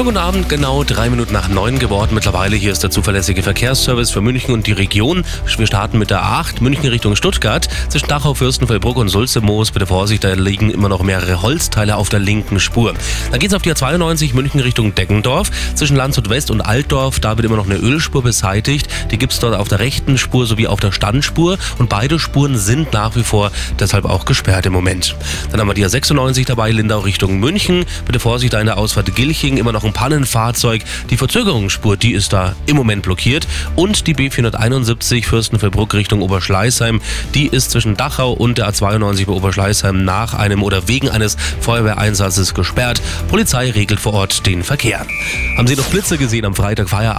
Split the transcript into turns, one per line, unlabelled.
Schönen guten Abend, genau drei Minuten nach neun geworden. Mittlerweile hier ist der zuverlässige Verkehrsservice für München und die Region. Wir starten mit der 8, München Richtung Stuttgart. Zwischen Dachau, Fürstenfeldbruck und Sulzemoos. Bitte Vorsicht, da liegen immer noch mehrere Holzteile auf der linken Spur. Dann geht's auf die A92 München Richtung Deggendorf. Zwischen Landshut West und Altdorf, da wird immer noch eine Ölspur beseitigt. Die gibt's dort auf der rechten Spur sowie auf der Standspur. Und beide Spuren sind nach wie vor deshalb auch gesperrt im Moment. Dann haben wir die A96 dabei, Lindau Richtung München. Bitte Vorsicht, da in der Ausfahrt Gilching immer noch ein Pannenfahrzeug. Die Verzögerungsspur, die ist da im Moment blockiert. Und die B471 Fürstenfeldbruck Richtung Oberschleißheim, die ist zwischen Dachau und der A92 bei Oberschleißheim nach einem oder wegen eines Feuerwehreinsatzes gesperrt. Polizei regelt vor Ort den Verkehr. Haben Sie noch Blitze gesehen am Freitag Feierabend?